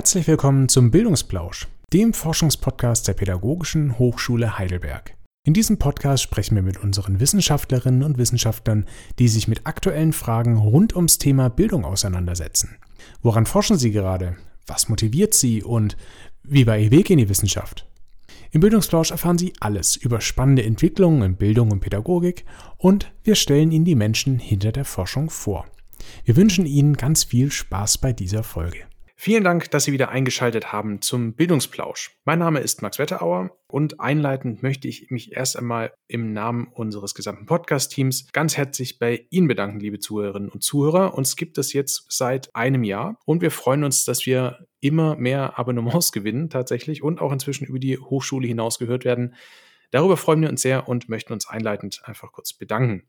Herzlich willkommen zum Bildungsplausch, dem Forschungspodcast der Pädagogischen Hochschule Heidelberg. In diesem Podcast sprechen wir mit unseren Wissenschaftlerinnen und Wissenschaftlern, die sich mit aktuellen Fragen rund ums Thema Bildung auseinandersetzen. Woran forschen sie gerade? Was motiviert sie? Und wie war ihr Weg in die Wissenschaft? Im Bildungsplausch erfahren Sie alles über spannende Entwicklungen in Bildung und Pädagogik und wir stellen Ihnen die Menschen hinter der Forschung vor. Wir wünschen Ihnen ganz viel Spaß bei dieser Folge. Vielen Dank, dass Sie wieder eingeschaltet haben zum Bildungsplausch. Mein Name ist Max Wetterauer und einleitend möchte ich mich erst einmal im Namen unseres gesamten Podcast-Teams ganz herzlich bei Ihnen bedanken, liebe Zuhörerinnen und Zuhörer. Uns gibt es jetzt seit einem Jahr und wir freuen uns, dass wir immer mehr Abonnements gewinnen tatsächlich und auch inzwischen über die Hochschule hinaus gehört werden. Darüber freuen wir uns sehr und möchten uns einleitend einfach kurz bedanken.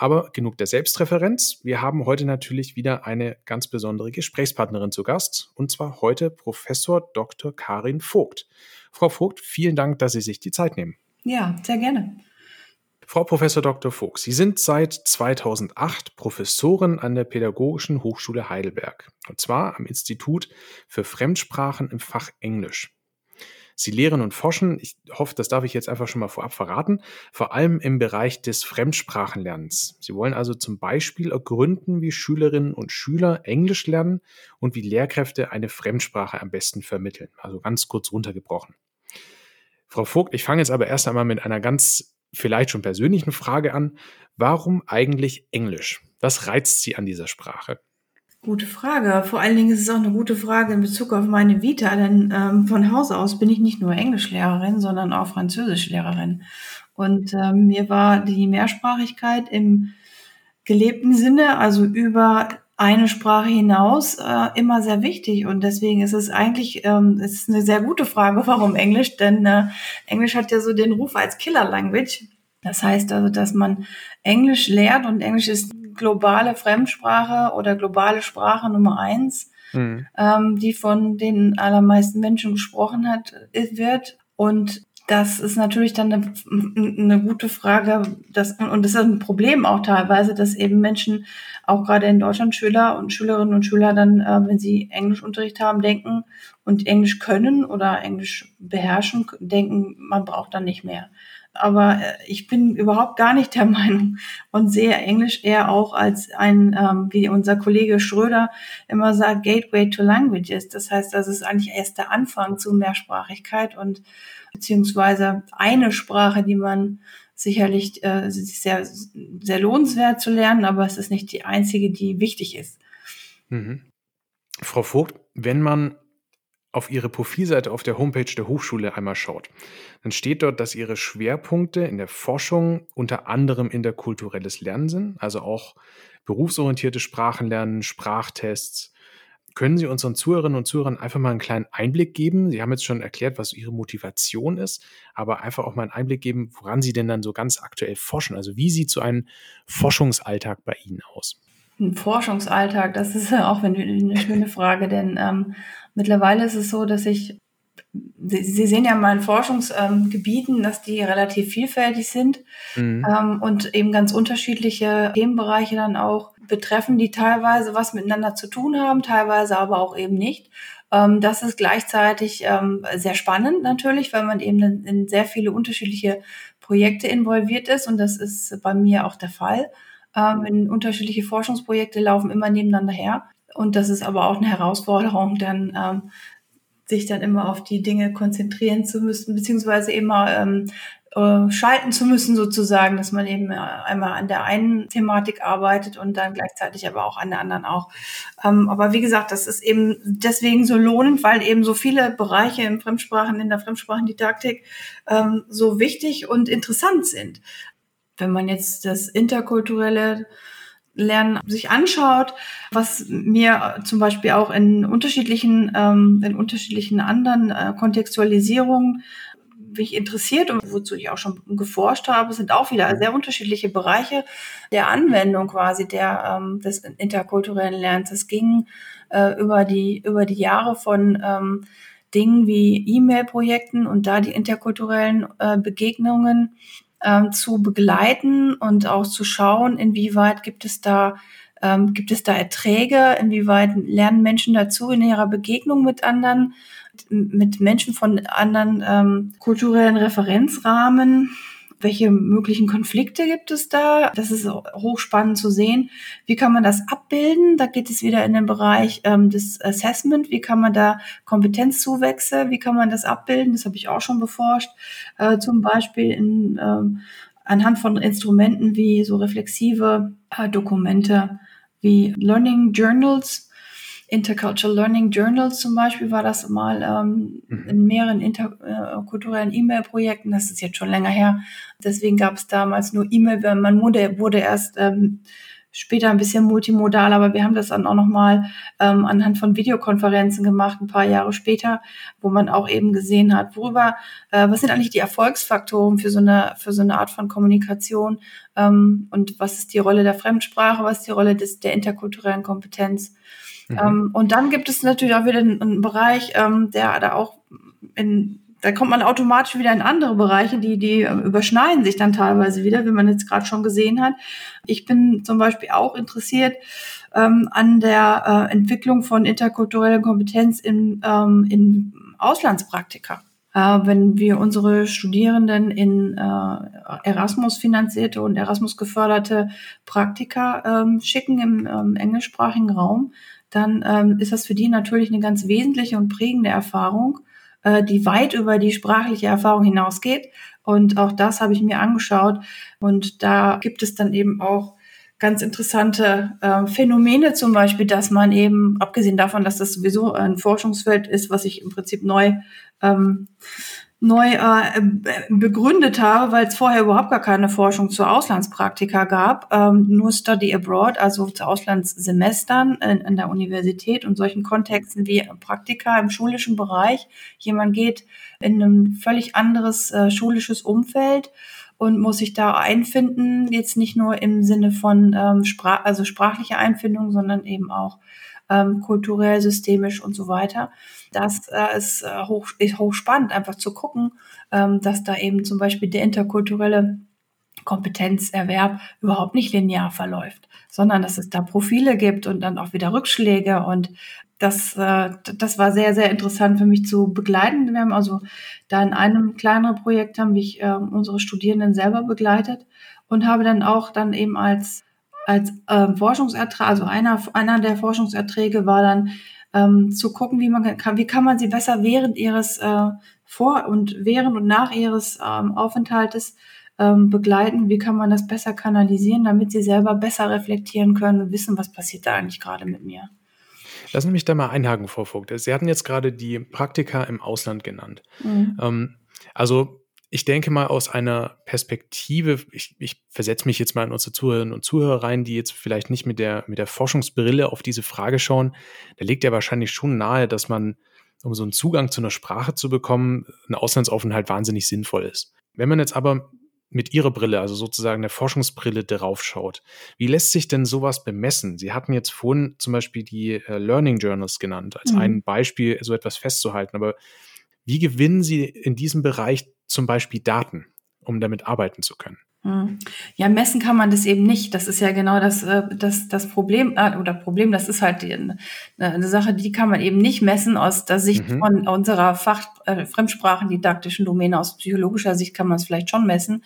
Aber genug der Selbstreferenz. Wir haben heute natürlich wieder eine ganz besondere Gesprächspartnerin zu Gast, und zwar heute Professor Dr. Karin Vogt. Frau Vogt, vielen Dank, dass Sie sich die Zeit nehmen. Ja, sehr gerne. Frau Professor Dr. Vogt, Sie sind seit 2008 Professorin an der Pädagogischen Hochschule Heidelberg, und zwar am Institut für Fremdsprachen im Fach Englisch. Sie lehren und forschen, ich hoffe, das darf ich jetzt einfach schon mal vorab verraten, vor allem im Bereich des Fremdsprachenlernens. Sie wollen also zum Beispiel ergründen, wie Schülerinnen und Schüler Englisch lernen und wie Lehrkräfte eine Fremdsprache am besten vermitteln. Also ganz kurz runtergebrochen. Frau Vogt, ich fange jetzt aber erst einmal mit einer ganz vielleicht schon persönlichen Frage an. Warum eigentlich Englisch? Was reizt Sie an dieser Sprache? Gute Frage. Vor allen Dingen ist es auch eine gute Frage in Bezug auf meine Vita, denn ähm, von Haus aus bin ich nicht nur Englischlehrerin, sondern auch Französischlehrerin. Und ähm, mir war die Mehrsprachigkeit im gelebten Sinne, also über eine Sprache hinaus, äh, immer sehr wichtig. Und deswegen ist es eigentlich ähm, es ist eine sehr gute Frage, warum Englisch? Denn äh, Englisch hat ja so den Ruf als Killer Language. Das heißt also, dass man Englisch lehrt und Englisch ist globale Fremdsprache oder globale Sprache Nummer eins, mhm. ähm, die von den allermeisten Menschen gesprochen hat, äh, wird. Und das ist natürlich dann eine, eine gute Frage, dass, und das ist ein Problem auch teilweise, dass eben Menschen, auch gerade in Deutschland, Schüler und Schülerinnen und Schüler dann, äh, wenn sie Englischunterricht haben, denken und Englisch können oder Englisch beherrschen, denken, man braucht dann nicht mehr aber äh, ich bin überhaupt gar nicht der Meinung und sehe Englisch eher auch als ein, ähm, wie unser Kollege Schröder immer sagt, Gateway to Languages. Das heißt, das ist eigentlich erst der Anfang zu Mehrsprachigkeit und beziehungsweise eine Sprache, die man sicherlich äh, sehr, sehr lohnenswert zu lernen, aber es ist nicht die einzige, die wichtig ist. Mhm. Frau Vogt, wenn man auf Ihre Profilseite auf der Homepage der Hochschule einmal schaut, dann steht dort, dass Ihre Schwerpunkte in der Forschung unter anderem interkulturelles Lernen sind, also auch berufsorientierte Sprachenlernen, Sprachtests. Können Sie unseren Zuhörerinnen und Zuhörern einfach mal einen kleinen Einblick geben? Sie haben jetzt schon erklärt, was Ihre Motivation ist, aber einfach auch mal einen Einblick geben, woran Sie denn dann so ganz aktuell forschen. Also wie sieht so ein Forschungsalltag bei Ihnen aus? Ein Forschungsalltag, das ist auch eine schöne Frage, denn ähm, mittlerweile ist es so, dass ich, Sie, Sie sehen ja in meinen Forschungsgebieten, ähm, dass die relativ vielfältig sind mhm. ähm, und eben ganz unterschiedliche Themenbereiche dann auch betreffen, die teilweise was miteinander zu tun haben, teilweise aber auch eben nicht. Ähm, das ist gleichzeitig ähm, sehr spannend natürlich, weil man eben in sehr viele unterschiedliche Projekte involviert ist und das ist bei mir auch der Fall ähm, in unterschiedliche Forschungsprojekte laufen immer nebeneinander her. Und das ist aber auch eine Herausforderung, dann ähm, sich dann immer auf die Dinge konzentrieren zu müssen, beziehungsweise immer ähm, äh, schalten zu müssen sozusagen, dass man eben äh, einmal an der einen Thematik arbeitet und dann gleichzeitig aber auch an der anderen auch. Ähm, aber wie gesagt, das ist eben deswegen so lohnend, weil eben so viele Bereiche im Fremdsprachen, in der Fremdsprachendidaktik ähm, so wichtig und interessant sind. Wenn man jetzt das interkulturelle Lernen sich anschaut, was mir zum Beispiel auch in unterschiedlichen, ähm, in unterschiedlichen anderen äh, Kontextualisierungen mich interessiert und wozu ich auch schon geforscht habe, sind auch wieder sehr unterschiedliche Bereiche der Anwendung quasi der ähm, des interkulturellen Lernens. Es ging äh, über die über die Jahre von ähm, Dingen wie E-Mail-Projekten und da die interkulturellen äh, Begegnungen ähm, zu begleiten und auch zu schauen, inwieweit gibt es da Ähm, gibt es da Erträge? Inwieweit lernen Menschen dazu in ihrer Begegnung mit anderen, mit Menschen von anderen ähm, kulturellen Referenzrahmen? Welche möglichen Konflikte gibt es da? Das ist hochspannend zu sehen. Wie kann man das abbilden? Da geht es wieder in den Bereich ähm, des Assessment. Wie kann man da Kompetenzzuwächse? Wie kann man das abbilden? Das habe ich auch schon beforscht. Äh, zum Beispiel in, ähm, anhand von Instrumenten wie so reflexive äh, Dokumente wie Learning Journals Intercultural Learning Journals zum Beispiel war das mal ähm, mhm. in mehreren interkulturellen äh, E-Mail-Projekten. Das ist jetzt schon länger her. Deswegen gab es damals nur E-Mail. Man wurde, wurde erst ähm, später ein bisschen multimodal, aber wir haben das dann auch nochmal ähm, anhand von Videokonferenzen gemacht, ein paar Jahre später, wo man auch eben gesehen hat, worüber, äh, was sind eigentlich die Erfolgsfaktoren für so eine, für so eine Art von Kommunikation ähm, und was ist die Rolle der Fremdsprache, was ist die Rolle des, der interkulturellen Kompetenz. Mhm. Ähm, und dann gibt es natürlich auch wieder einen, einen Bereich, ähm, der da auch in da kommt man automatisch wieder in andere Bereiche, die, die ähm, überschneiden sich dann teilweise wieder, wie man jetzt gerade schon gesehen hat. Ich bin zum Beispiel auch interessiert ähm, an der äh, Entwicklung von interkultureller Kompetenz in, ähm, in Auslandspraktika. Äh, wenn wir unsere Studierenden in äh, Erasmus finanzierte und Erasmus geförderte Praktika ähm, schicken im ähm, englischsprachigen Raum, dann ähm, ist das für die natürlich eine ganz wesentliche und prägende Erfahrung, äh, die weit über die sprachliche Erfahrung hinausgeht. Und auch das habe ich mir angeschaut. Und da gibt es dann eben auch ganz interessante äh, Phänomene, zum Beispiel, dass man eben, abgesehen davon, dass das sowieso ein Forschungsfeld ist, was ich im Prinzip neu ähm, neu äh, begründet habe, weil es vorher überhaupt gar keine Forschung zu Auslandspraktika gab, ähm, nur Study Abroad, also zu Auslandssemestern in, in der Universität. Und solchen Kontexten wie Praktika im schulischen Bereich. Jemand geht in ein völlig anderes äh, schulisches Umfeld und muss sich da einfinden, jetzt nicht nur im Sinne von ähm, Sprach, also sprachliche Einfindung, sondern eben auch ähm, kulturell, systemisch und so weiter. Das äh, ist, äh, hoch, ist hochspannend, einfach zu gucken, ähm, dass da eben zum Beispiel der interkulturelle Kompetenzerwerb überhaupt nicht linear verläuft, sondern dass es da Profile gibt und dann auch wieder Rückschläge und das, äh, das war sehr, sehr interessant für mich zu begleiten. Wir haben also da in einem kleineren Projekt haben mich äh, unsere Studierenden selber begleitet und habe dann auch dann eben als als äh, Forschungsertrag, also einer, einer der Forschungserträge war dann ähm, zu gucken, wie man kann, wie kann man sie besser während ihres äh, vor und während und nach ihres ähm, Aufenthaltes ähm, begleiten, wie kann man das besser kanalisieren, damit sie selber besser reflektieren können und wissen, was passiert da eigentlich gerade mit mir. Lassen Sie mich da mal einhaken, Frau Vogt. Sie hatten jetzt gerade die Praktika im Ausland genannt. Mhm. Ähm, also ich denke mal aus einer Perspektive, ich, ich versetze mich jetzt mal in unsere Zuhörerinnen und Zuhörer rein, die jetzt vielleicht nicht mit der, mit der Forschungsbrille auf diese Frage schauen, da liegt ja wahrscheinlich schon nahe, dass man, um so einen Zugang zu einer Sprache zu bekommen, ein Auslandsaufenthalt wahnsinnig sinnvoll ist. Wenn man jetzt aber mit Ihrer Brille, also sozusagen der Forschungsbrille darauf schaut, wie lässt sich denn sowas bemessen? Sie hatten jetzt vorhin zum Beispiel die äh, Learning Journals genannt, als mhm. ein Beispiel, so etwas festzuhalten, aber wie gewinnen Sie in diesem Bereich zum Beispiel Daten, um damit arbeiten zu können? Hm. Ja, messen kann man das eben nicht. Das ist ja genau das, äh, das, das Problem, äh, oder Problem, das ist halt die, eine Sache, die kann man eben nicht messen aus der Sicht mhm. von unserer Fach, äh, fremdsprachendidaktischen Domäne. Aus psychologischer Sicht kann man es vielleicht schon messen.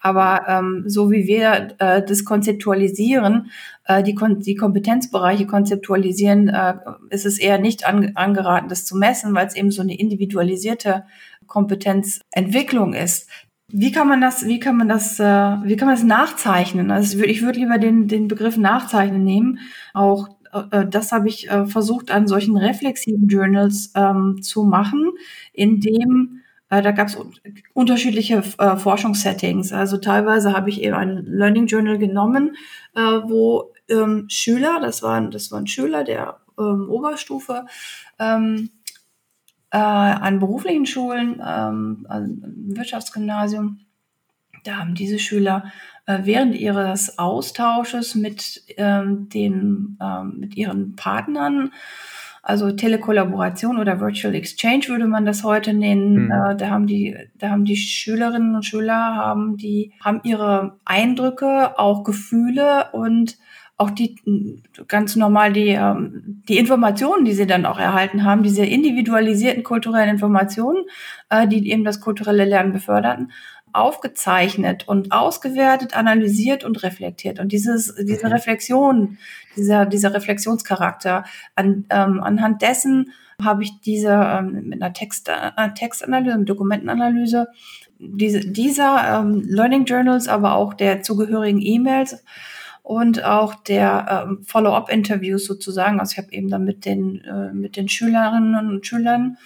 Aber ähm, so wie wir äh, das konzeptualisieren, äh, die, Kon die Kompetenzbereiche konzeptualisieren, äh, ist es eher nicht an angeraten, das zu messen, weil es eben so eine individualisierte Kompetenzentwicklung ist. Wie kann man das, wie kann man das, äh, wie kann man das nachzeichnen? Also ich würde würd lieber den, den Begriff nachzeichnen nehmen. Auch äh, das habe ich äh, versucht an solchen reflexiven Journals ähm, zu machen, indem da gab es unterschiedliche äh, Forschungssettings. Also teilweise habe ich eben ein Learning Journal genommen, wo ähm, Schüler, das waren, das waren Schüler der ähm, Oberstufe, äh, an beruflichen Schulen, ähm, also Wirtschaftsgymnasium, da haben diese Schüler äh, während ihres Austausches mit ähm, den ähm, mit ihren Partnern also Telekollaboration oder Virtual Exchange würde man das heute nennen. Mhm. Äh, da haben die, da haben die Schülerinnen und Schüler haben die, haben ihre Eindrücke, auch Gefühle und auch die ganz normal die, ähm, die Informationen, die sie dann auch erhalten haben, diese individualisierten kulturellen Informationen, äh, die eben das kulturelle Lernen beförderten, aufgezeichnet und ausgewertet, analysiert und reflektiert. Und dieses, diese mhm. Reflexion, dieser, dieser Reflexionscharakter, an, ähm, anhand dessen habe ich diese ähm, mit einer Text, äh, Textanalyse, mit Dokumentenanalyse, diese, dieser ähm, Learning Journals, aber auch der zugehörigen E-Mails und auch der ähm, Follow-up-Interviews sozusagen. Also ich habe eben dann mit den, äh, mit den Schülerinnen und Schülern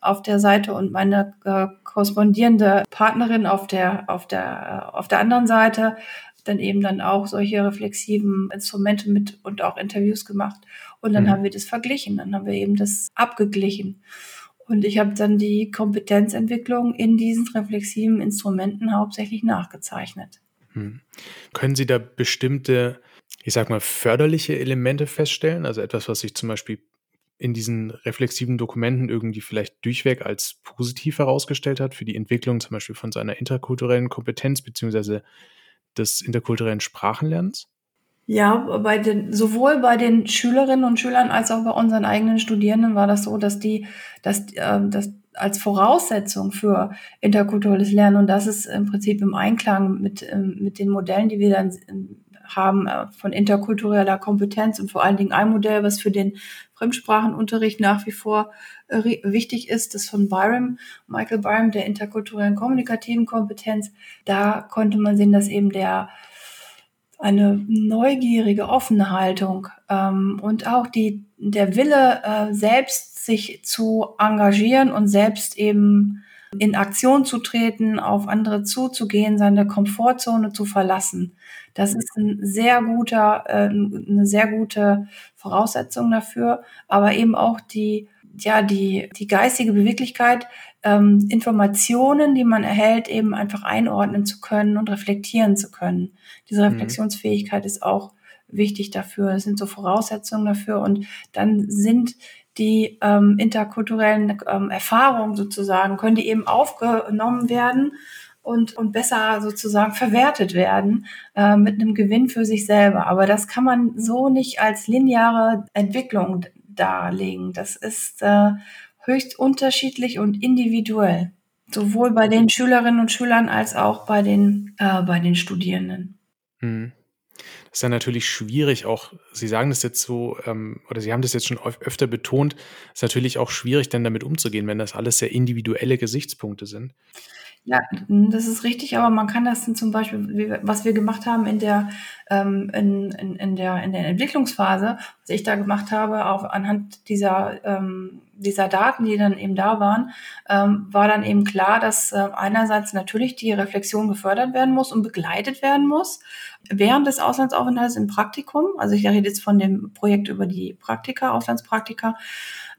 auf der Seite und meine äh, korrespondierende Partnerin auf der, auf der, äh, auf der anderen Seite dann eben dann auch solche reflexiven Instrumente mit und auch Interviews gemacht. Und dann mhm. haben wir das verglichen, dann haben wir eben das abgeglichen. Und ich habe dann die Kompetenzentwicklung in diesen reflexiven Instrumenten hauptsächlich nachgezeichnet. Hm. Können Sie da bestimmte, ich sag mal, förderliche Elemente feststellen? Also etwas, was sich zum Beispiel in diesen reflexiven Dokumenten irgendwie vielleicht durchweg als positiv herausgestellt hat für die Entwicklung zum Beispiel von seiner interkulturellen Kompetenz beziehungsweise des interkulturellen Sprachenlernens? Ja, bei den, sowohl bei den Schülerinnen und Schülern als auch bei unseren eigenen Studierenden war das so, dass die, dass, äh, dass als Voraussetzung für interkulturelles Lernen und das ist im Prinzip im Einklang mit, ähm, mit den Modellen, die wir dann ähm, haben äh, von interkultureller Kompetenz und vor allen Dingen ein Modell, was für den Fremdsprachenunterricht nach wie vor äh, wichtig ist, das von Byram, Michael Byram, der interkulturellen kommunikativen Kompetenz. Da konnte man sehen, dass eben der eine neugierige, offene Haltung ähm, und auch die, der Wille, äh, selbst sich zu engagieren und selbst eben in Aktion zu treten, auf andere zuzugehen, seine Komfortzone zu verlassen. Das ist ein sehr guter, äh, eine sehr gute Voraussetzung dafür, aber eben auch die, ja, die, die geistige Beweglichkeit, ähm, Informationen, die man erhält, eben einfach einordnen zu können und reflektieren zu können. Diese mhm. Reflexionsfähigkeit ist auch wichtig dafür. Es sind so Voraussetzungen dafür und dann sind die ähm, interkulturellen ähm, Erfahrungen sozusagen, können die eben aufgenommen werden und, und besser sozusagen verwertet werden äh, mit einem Gewinn für sich selber. Aber das kann man so nicht als lineare Entwicklung darlegen. Das ist äh, höchst unterschiedlich und individuell. Sowohl bei den Schülerinnen und Schülern als auch bei den, äh, bei den Studierenden. Hm. Ist ja natürlich schwierig, auch, Sie sagen das jetzt so, ähm, oder Sie haben das jetzt schon öfter betont, ist natürlich auch schwierig, dann damit umzugehen, wenn das alles sehr individuelle Gesichtspunkte sind. Ja, das ist richtig, aber man kann das zum Beispiel, was wir gemacht haben in der, ähm, in, in, in, der, in der Entwicklungsphase, was ich da gemacht habe, auch anhand dieser, ähm, dieser Daten, die dann eben da waren, ähm, war dann eben klar, dass äh, einerseits natürlich die Reflexion gefördert werden muss und begleitet werden muss während des Auslandsaufenthalts im Praktikum. Also ich rede jetzt von dem Projekt über die Praktika, Auslandspraktika.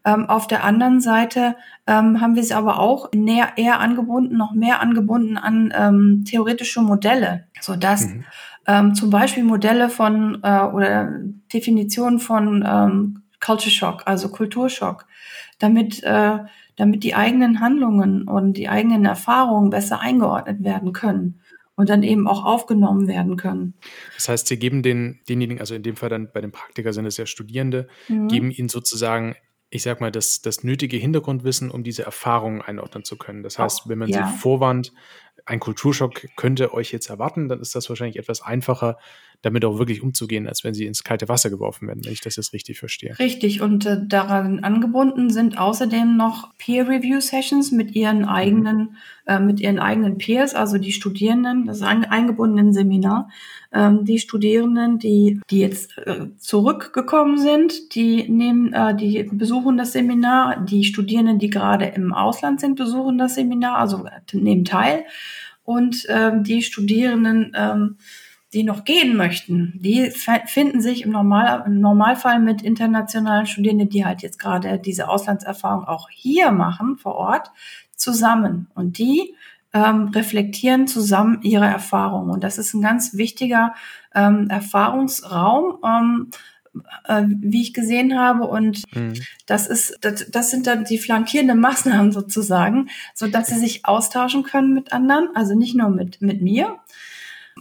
Ähm, auf der anderen Seite ähm, haben wir es aber auch näher, eher angebunden, noch mehr angebunden an ähm, theoretische Modelle, so dass mhm. ähm, zum Beispiel Modelle von äh, oder Definitionen von ähm, Culture Shock, also Kulturschock, damit äh, damit die eigenen Handlungen und die eigenen Erfahrungen besser eingeordnet werden können und dann eben auch aufgenommen werden können. Das heißt, Sie geben den, denjenigen, also in dem Fall dann bei den Praktiker sind es ja Studierende, mhm. geben ihnen sozusagen ich sag mal, das, das nötige Hintergrundwissen, um diese Erfahrungen einordnen zu können. Das heißt, wenn man ja. sie vorwarnt, ein Kulturschock könnte euch jetzt erwarten, dann ist das wahrscheinlich etwas einfacher, damit auch wirklich umzugehen, als wenn sie ins kalte Wasser geworfen werden, wenn ich das jetzt richtig verstehe. Richtig, und äh, daran angebunden sind außerdem noch Peer-Review-Sessions mit ihren eigenen, mhm. äh, mit ihren eigenen Peers, also die Studierenden, das ein eingebundenen Seminar. Ähm, die Studierenden, die, die jetzt äh, zurückgekommen sind, die nehmen, äh, die besuchen das Seminar, die Studierenden, die gerade im Ausland sind, besuchen das Seminar, also äh, nehmen teil. Und ähm, die Studierenden, ähm, die noch gehen möchten, die finden sich im, Normal, im Normalfall mit internationalen Studierenden, die halt jetzt gerade diese Auslandserfahrung auch hier machen, vor Ort, zusammen. Und die ähm, reflektieren zusammen ihre Erfahrungen. Und das ist ein ganz wichtiger ähm, Erfahrungsraum, ähm, äh, wie ich gesehen habe. Und mhm. das ist, das, das sind dann die flankierenden Maßnahmen sozusagen, so dass sie sich austauschen können mit anderen, also nicht nur mit, mit mir,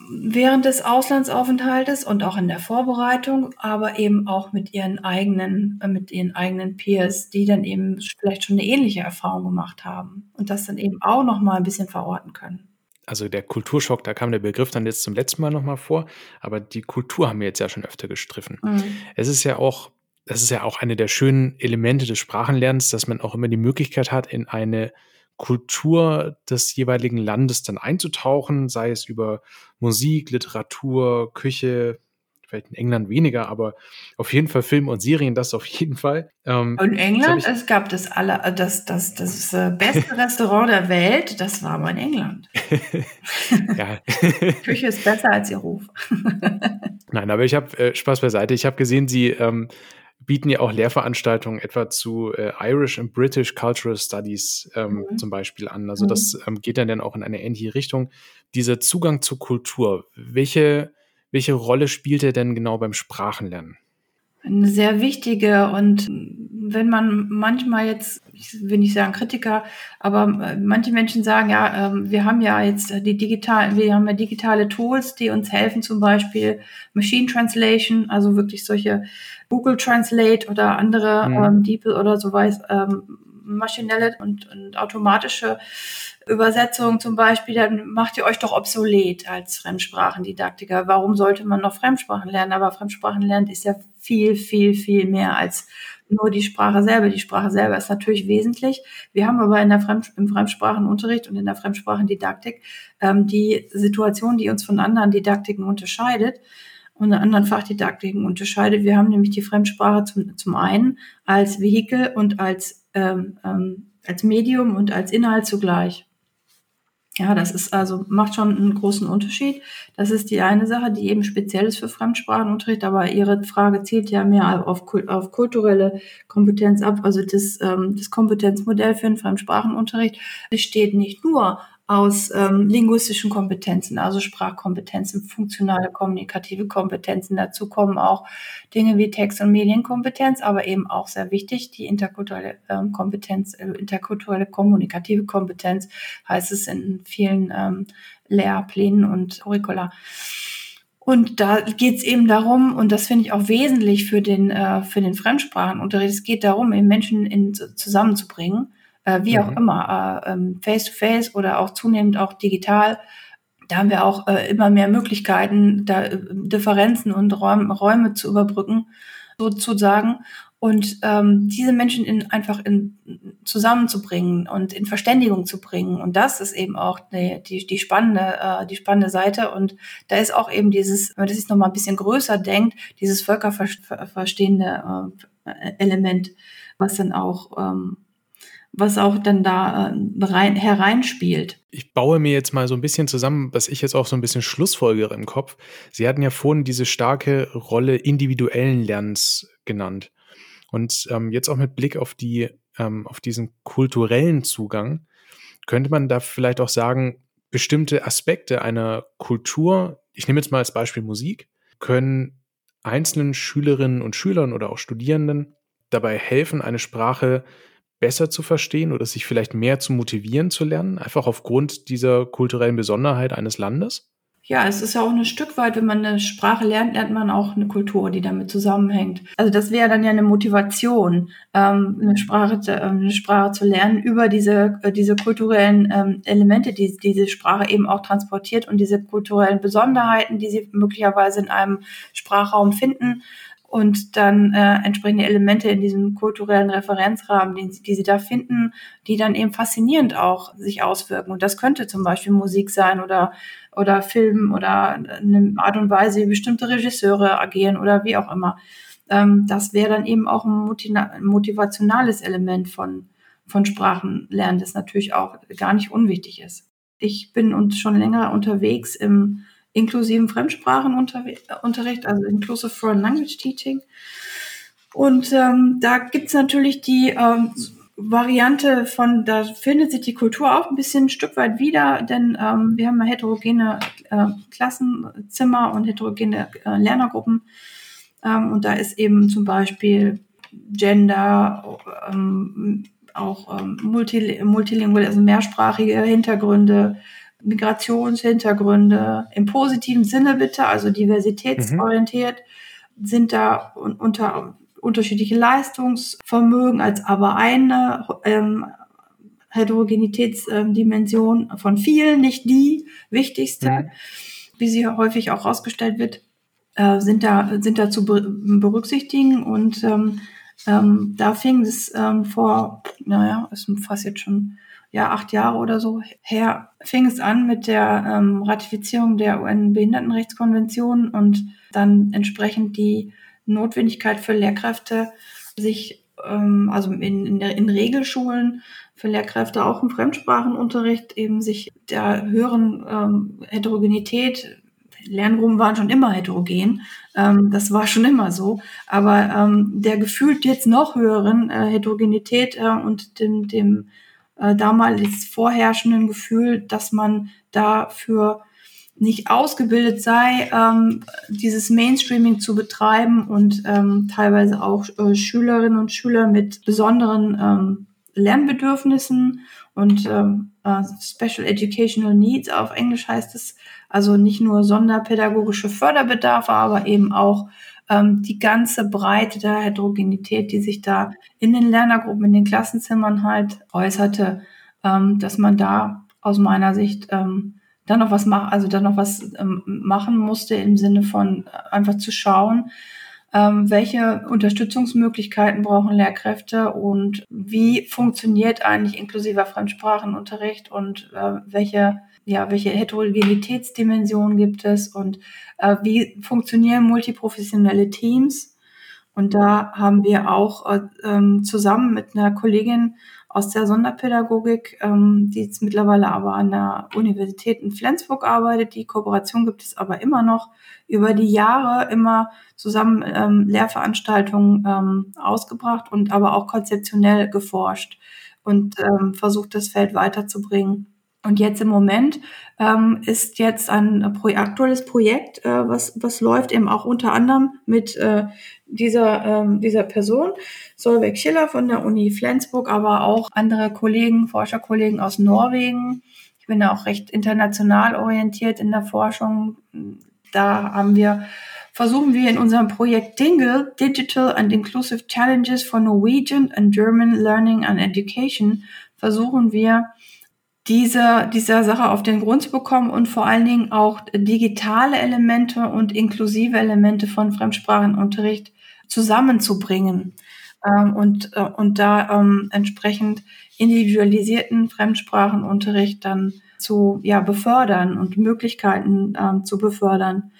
während des Auslandsaufenthaltes und auch in der Vorbereitung, aber eben auch mit ihren eigenen, äh, mit ihren eigenen Peers, die dann eben vielleicht schon eine ähnliche Erfahrung gemacht haben und das dann eben auch noch mal ein bisschen verorten können. Also der Kulturschock, da kam der Begriff dann jetzt zum letzten Mal noch mal vor, aber die Kultur haben wir jetzt ja schon öfter gestriffen. Mhm. Es ist ja auch, das ist ja auch eine der schönen Elemente des Sprachenlernens, dass man auch immer die Möglichkeit hat, in eine Kultur des jeweiligen Landes dann einzutauchen, sei es über Musik, Literatur, Küche, vielleicht in England weniger, aber auf jeden Fall Film und Serien, das auf jeden Fall. Ähm, und England, es gab das aller, das, das, das, das beste Restaurant der Welt, das war aber in England. ja. Küche ist besser als ihr Ruf. Nein, aber ich habe äh, Spaß beiseite. Ich habe gesehen, Sie ähm, bieten ja auch Lehrveranstaltungen etwa zu äh, Irish and British Cultural Studies ähm, mhm. zum Beispiel an. Also mhm. das ähm, geht dann, dann auch in eine ähnliche Richtung. Dieser Zugang zur Kultur, welche, welche Rolle spielt er denn genau beim Sprachenlernen? Eine sehr wichtige und wenn man manchmal jetzt, ich will nicht sagen Kritiker, aber äh, manche Menschen sagen, ja, ähm, wir haben ja jetzt die digital, wir haben ja digitale Tools, die uns helfen, zum Beispiel Machine Translation, also wirklich solche Google Translate oder andere mhm. ähm, DeepL oder so weiß, ähm, maschinelle und, und automatische Übersetzung zum Beispiel, dann macht ihr euch doch obsolet als Fremdsprachendidaktiker. Warum sollte man noch Fremdsprachen lernen? Aber Fremdsprachen lernen ist ja viel, viel, viel mehr als nur die Sprache selber. Die Sprache selber ist natürlich wesentlich. Wir haben aber in der Fremd im Fremdsprachenunterricht und in der Fremdsprachendidaktik ähm, die Situation, die uns von anderen Didaktiken unterscheidet und anderen Fachdidaktiken unterscheidet. Wir haben nämlich die Fremdsprache zum, zum einen als Vehikel und als, ähm, ähm, als Medium und als Inhalt zugleich. Ja, das ist also, macht schon einen großen Unterschied. Das ist die eine Sache, die eben speziell ist für Fremdsprachenunterricht, aber Ihre Frage zielt ja mehr auf, auf kulturelle Kompetenz ab. Also das, ähm, das Kompetenzmodell für den Fremdsprachenunterricht besteht nicht nur aus ähm, linguistischen Kompetenzen, also Sprachkompetenzen, funktionale kommunikative Kompetenzen. Dazu kommen auch Dinge wie Text- und Medienkompetenz, aber eben auch sehr wichtig, die interkulturelle ähm, Kompetenz, äh, interkulturelle kommunikative Kompetenz heißt es in vielen ähm, Lehrplänen und Curricula. Und da geht es eben darum, und das finde ich auch wesentlich für den, äh, für den Fremdsprachenunterricht, es geht darum, eben Menschen in, zusammenzubringen äh, wie mhm. auch immer, äh, ähm, face-to-face oder auch zunehmend auch digital. Da haben wir auch äh, immer mehr Möglichkeiten, da äh, Differenzen und Räum, Räume zu überbrücken, sozusagen. Und ähm, diese Menschen in, einfach in, zusammenzubringen und in Verständigung zu bringen. Und das ist eben auch die, die, die, spannende, äh, die spannende Seite. Und da ist auch eben dieses, wenn man das jetzt nochmal ein bisschen größer denkt, dieses völkerverstehende äh, Element, was dann auch ähm, was auch dann da äh, rein, hereinspielt. Ich baue mir jetzt mal so ein bisschen zusammen, was ich jetzt auch so ein bisschen schlussfolgere im Kopf. Sie hatten ja vorhin diese starke Rolle individuellen Lernens genannt. Und ähm, jetzt auch mit Blick auf die, ähm, auf diesen kulturellen Zugang, könnte man da vielleicht auch sagen, bestimmte Aspekte einer Kultur, ich nehme jetzt mal als Beispiel Musik, können einzelnen Schülerinnen und Schülern oder auch Studierenden dabei helfen, eine Sprache besser zu verstehen oder sich vielleicht mehr zu motivieren zu lernen, einfach aufgrund dieser kulturellen Besonderheit eines Landes? Ja, es ist ja auch ein Stück weit, wenn man eine Sprache lernt, lernt man auch eine Kultur, die damit zusammenhängt. Also das wäre dann ja eine Motivation, ähm, eine, Sprache, äh, eine Sprache zu lernen über diese, äh, diese kulturellen ähm, Elemente, die diese Sprache eben auch transportiert und diese kulturellen Besonderheiten, die sie möglicherweise in einem Sprachraum finden und dann äh, entsprechende Elemente in diesem kulturellen Referenzrahmen, die, die sie da finden, die dann eben faszinierend auch sich auswirken. Und das könnte zum Beispiel Musik sein oder, oder Film oder eine Art und Weise, wie bestimmte Regisseure agieren oder wie auch immer. Ähm, das wäre dann eben auch ein motivationales Element von, von Sprachenlernen, das natürlich auch gar nicht unwichtig ist. Ich bin uns schon länger unterwegs im inklusiven Fremdsprachenunterricht, also Inclusive Foreign Language Teaching. Und ähm, da gibt's natürlich die ähm, Variante von, da findet sich die Kultur auch ein bisschen ein Stück weit wieder, denn ähm, wir haben heterogene äh, Klassenzimmer und heterogene äh, Lernergruppen. Ähm, und da ist eben zum Beispiel Gender, ähm, auch ähm, multilingual, also mehrsprachige Hintergründe, Migrationshintergründe im positiven Sinne bitte, also diversitätsorientiert, mhm. sind da unter unterschiedliche Leistungsvermögen als aber eine ähm, Heterogenitätsdimension von vielen, nicht die wichtigste, mhm. wie sie häufig auch herausgestellt wird, äh, sind da sind da zu berücksichtigen und ähm, ähm, da fing es ähm, vor, naja, ist fast jetzt schon ja acht Jahre oder so her, fing es an mit der ähm, Ratifizierung der UN-Behindertenrechtskonvention und dann entsprechend die Notwendigkeit für Lehrkräfte, sich ähm, also in, in, in Regelschulen für Lehrkräfte auch im Fremdsprachenunterricht eben sich der höheren ähm, Heterogenität Lerngruppen waren schon immer heterogen, ähm, das war schon immer so, aber ähm, der gefühlt jetzt noch höheren äh, Heterogenität äh, und dem, dem äh, damals vorherrschenden Gefühl, dass man dafür nicht ausgebildet sei, ähm, dieses Mainstreaming zu betreiben und ähm, teilweise auch äh, Schülerinnen und Schüler mit besonderen ähm, Lernbedürfnissen und ähm, äh, Special Educational Needs auf Englisch heißt es, also nicht nur sonderpädagogische Förderbedarfe, aber eben auch ähm, die ganze Breite der Heterogenität, die sich da in den Lernergruppen, in den Klassenzimmern halt äußerte, ähm, dass man da aus meiner Sicht ähm, dann noch was machen, also dann noch was ähm, machen musste im Sinne von äh, einfach zu schauen, ähm, welche Unterstützungsmöglichkeiten brauchen Lehrkräfte und wie funktioniert eigentlich inklusiver Fremdsprachenunterricht und äh, welche ja, welche Heterogenitätsdimensionen gibt es und äh, wie funktionieren multiprofessionelle Teams? Und da haben wir auch äh, ähm, zusammen mit einer Kollegin aus der Sonderpädagogik, ähm, die jetzt mittlerweile aber an der Universität in Flensburg arbeitet. Die Kooperation gibt es aber immer noch über die Jahre immer zusammen ähm, Lehrveranstaltungen ähm, ausgebracht und aber auch konzeptionell geforscht und ähm, versucht, das Feld weiterzubringen. Und jetzt im Moment ähm, ist jetzt ein pro aktuelles Projekt, äh, was, was läuft eben auch unter anderem mit äh, dieser, ähm, dieser Person, Solveig Schiller von der Uni Flensburg, aber auch andere Kollegen, Forscherkollegen aus Norwegen. Ich bin da auch recht international orientiert in der Forschung. Da haben wir versuchen wir in unserem Projekt Dingle Digital and Inclusive Challenges for Norwegian and German Learning and Education versuchen wir dieser, dieser Sache auf den Grund zu bekommen und vor allen Dingen auch digitale Elemente und inklusive Elemente von Fremdsprachenunterricht zusammenzubringen ähm, und, äh, und da ähm, entsprechend individualisierten Fremdsprachenunterricht dann zu ja, befördern und Möglichkeiten ähm, zu befördern.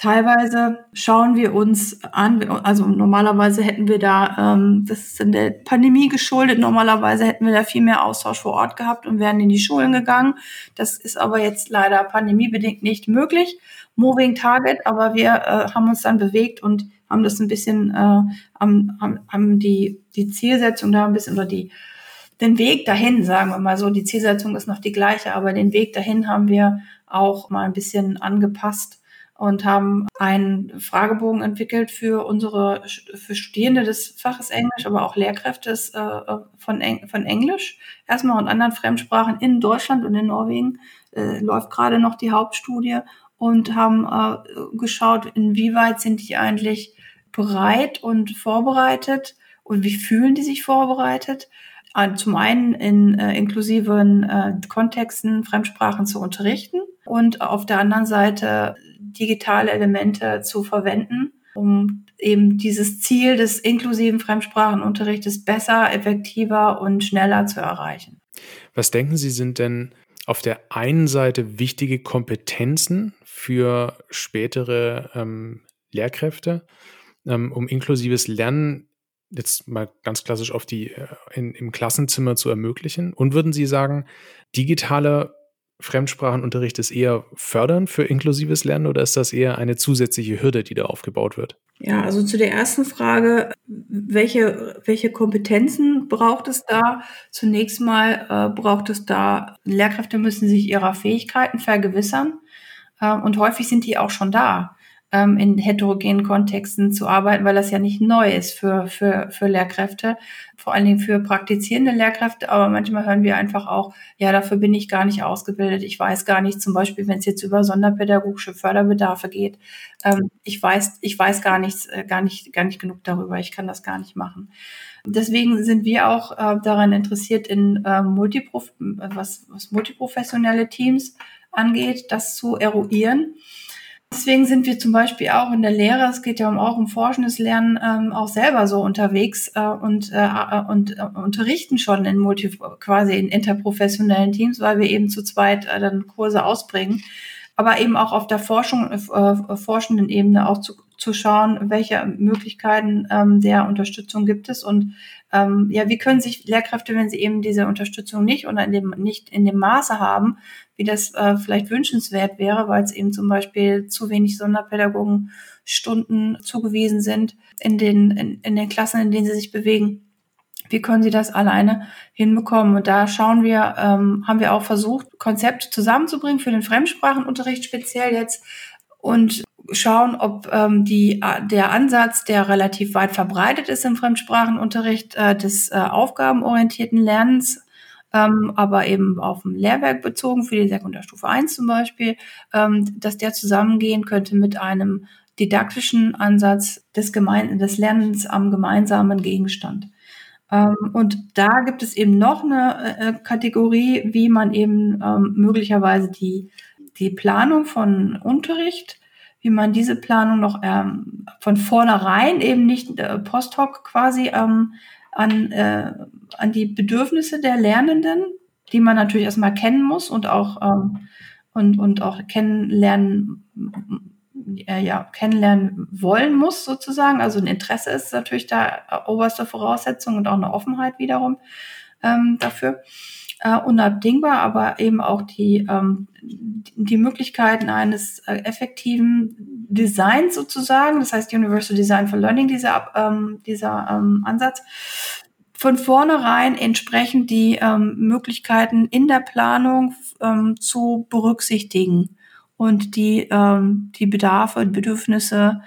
Teilweise schauen wir uns an, also normalerweise hätten wir da, ähm, das ist in der Pandemie geschuldet, normalerweise hätten wir da viel mehr Austausch vor Ort gehabt und wären in die Schulen gegangen. Das ist aber jetzt leider pandemiebedingt nicht möglich. Moving Target, aber wir äh, haben uns dann bewegt und haben das ein bisschen, äh, haben, haben, haben die, die Zielsetzung da ein bisschen oder die, den Weg dahin, sagen wir mal so, die Zielsetzung ist noch die gleiche, aber den Weg dahin haben wir auch mal ein bisschen angepasst und haben einen Fragebogen entwickelt für unsere für Studierende des Faches Englisch, aber auch Lehrkräfte äh, von, Eng, von Englisch erstmal und anderen Fremdsprachen in Deutschland und in Norwegen. Äh, läuft gerade noch die Hauptstudie und haben äh, geschaut, inwieweit sind die eigentlich bereit und vorbereitet und wie fühlen die sich vorbereitet zum einen in äh, inklusiven äh, Kontexten Fremdsprachen zu unterrichten und auf der anderen Seite digitale Elemente zu verwenden, um eben dieses Ziel des inklusiven Fremdsprachenunterrichtes besser, effektiver und schneller zu erreichen. Was denken Sie sind denn auf der einen Seite wichtige Kompetenzen für spätere ähm, Lehrkräfte, ähm, um inklusives Lernen jetzt mal ganz klassisch auf die äh, in, im Klassenzimmer zu ermöglichen? Und würden Sie sagen, digitaler Fremdsprachenunterricht ist eher fördernd für inklusives Lernen oder ist das eher eine zusätzliche Hürde, die da aufgebaut wird? Ja, also zu der ersten Frage, welche, welche Kompetenzen braucht es da? Zunächst mal äh, braucht es da, Lehrkräfte müssen sich ihrer Fähigkeiten vergewissern äh, und häufig sind die auch schon da ähm, in heterogenen Kontexten zu arbeiten, weil das ja nicht neu ist für, für, für Lehrkräfte. vor allen Dingen für praktizierende Lehrkräfte, aber manchmal hören wir einfach auch, ja, dafür bin ich gar nicht ausgebildet. Ich weiß gar nicht, zum Beispiel, wenn es jetzt über sonderpädagogische Förderbedarfe geht, ähm, ich weiß, ich weiß gar nichts, äh, gar nicht, gar nicht genug darüber. Ich kann das gar nicht machen. Deswegen sind wir auch äh, daran interessiert, in äh, Multiprof was, was multiprofessionelle Teams angeht, das zu eruieren Deswegen sind wir zum Beispiel auch in der Lehre, es geht ja auch um forschendes Lernen, ähm, auch selber so unterwegs äh, und, äh, äh, und äh, unterrichten schon in multi, quasi in interprofessionellen Teams, weil wir eben zu zweit äh, dann Kurse ausbringen. Aber eben auch auf der Forschung, äh, forschenden Ebene auch zu, zu schauen, welche Möglichkeiten ähm, der Unterstützung gibt es und ähm, ja, wie können sich Lehrkräfte, wenn sie eben diese Unterstützung nicht oder in dem, nicht in dem Maße haben, wie das äh, vielleicht wünschenswert wäre, weil es eben zum Beispiel zu wenig Sonderpädagogenstunden zugewiesen sind in den, in, in den Klassen, in denen sie sich bewegen. Wie können sie das alleine hinbekommen? Und da schauen wir, ähm, haben wir auch versucht, Konzepte zusammenzubringen für den Fremdsprachenunterricht speziell jetzt und schauen, ob ähm, die, der Ansatz, der relativ weit verbreitet ist im Fremdsprachenunterricht, äh, des äh, aufgabenorientierten Lernens, ähm, aber eben auf dem Lehrwerk bezogen, für die Sekundarstufe 1 zum Beispiel, ähm, dass der zusammengehen könnte mit einem didaktischen Ansatz des, Gemein des Lernens am gemeinsamen Gegenstand. Ähm, und da gibt es eben noch eine äh, Kategorie, wie man eben ähm, möglicherweise die, die Planung von Unterricht wie man diese Planung noch ähm, von vornherein eben nicht äh, post hoc quasi ähm, an, äh, an die Bedürfnisse der Lernenden, die man natürlich erstmal kennen muss und auch, ähm, und, und auch kennenlernen, äh, ja, kennenlernen wollen muss sozusagen. Also ein Interesse ist natürlich da oberste Voraussetzung und auch eine Offenheit wiederum ähm, dafür äh, unabdingbar, aber eben auch die, ähm, die Möglichkeiten eines äh, effektiven Designs sozusagen, das heißt Universal Design for Learning, dieser, ähm, dieser ähm, Ansatz, von vornherein entsprechend die ähm, Möglichkeiten in der Planung ähm, zu berücksichtigen und die, ähm, die Bedarfe und Bedürfnisse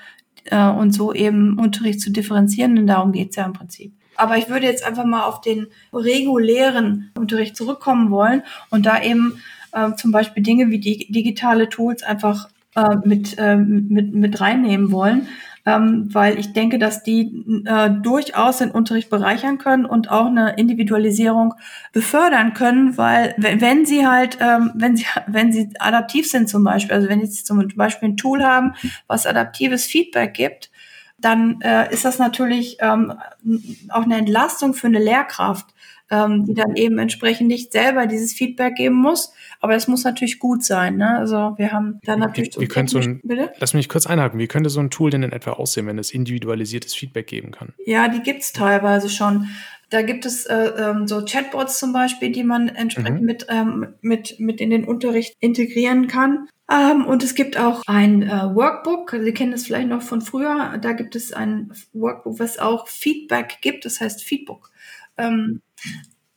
äh, und so eben Unterricht zu differenzieren, denn darum geht's ja im Prinzip. Aber ich würde jetzt einfach mal auf den regulären Unterricht zurückkommen wollen und da eben äh, zum Beispiel Dinge wie die digitale Tools einfach äh, mit, äh, mit, mit reinnehmen wollen. Ähm, weil ich denke, dass die äh, durchaus den Unterricht bereichern können und auch eine Individualisierung befördern können, weil wenn sie halt, ähm, wenn sie, wenn sie adaptiv sind zum Beispiel, also wenn sie zum Beispiel ein Tool haben, was adaptives Feedback gibt, dann äh, ist das natürlich ähm, auch eine Entlastung für eine Lehrkraft, ähm, die dann eben entsprechend nicht selber dieses Feedback geben muss. Aber es muss natürlich gut sein. Ne? Also wir haben dann natürlich. Wie, wie könnte so ein, bitte? Lass mich kurz einhaken. Wie könnte so ein Tool denn in etwa aussehen, wenn es individualisiertes Feedback geben kann? Ja, die gibt es teilweise schon. Da gibt es äh, ähm, so Chatbots zum Beispiel, die man entsprechend mhm. mit, ähm, mit, mit in den Unterricht integrieren kann. Ähm, und es gibt auch ein äh, Workbook, Sie kennen das vielleicht noch von früher, da gibt es ein Workbook, was auch Feedback gibt, das heißt Feedbook. Ähm,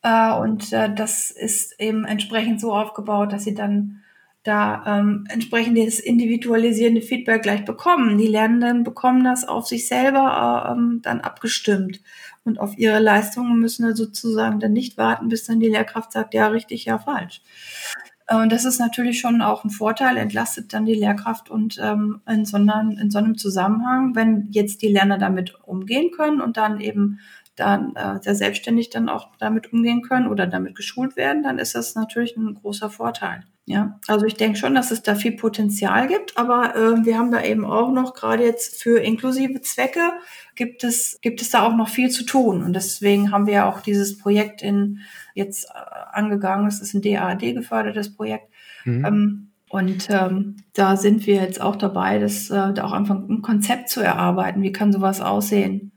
äh, und äh, das ist eben entsprechend so aufgebaut, dass sie dann da ähm, entsprechend das individualisierende Feedback gleich bekommen. Die Lernenden bekommen das auf sich selber äh, ähm, dann abgestimmt und auf ihre Leistungen müssen sozusagen dann nicht warten, bis dann die Lehrkraft sagt, ja, richtig, ja, falsch. Und das ist natürlich schon auch ein Vorteil, entlastet dann die Lehrkraft und ähm, in, so einem, in so einem Zusammenhang, wenn jetzt die Lerner damit umgehen können und dann eben dann äh, sehr selbstständig dann auch damit umgehen können oder damit geschult werden, dann ist das natürlich ein großer Vorteil. Ja, also ich denke schon, dass es da viel Potenzial gibt, aber äh, wir haben da eben auch noch gerade jetzt für inklusive Zwecke gibt es gibt es da auch noch viel zu tun und deswegen haben wir ja auch dieses Projekt in jetzt äh, angegangen. Es ist ein DAAD gefördertes Projekt. Mhm. Ähm, und ähm, da sind wir jetzt auch dabei, das äh, da auch einfach ein Konzept zu erarbeiten. Wie kann sowas aussehen?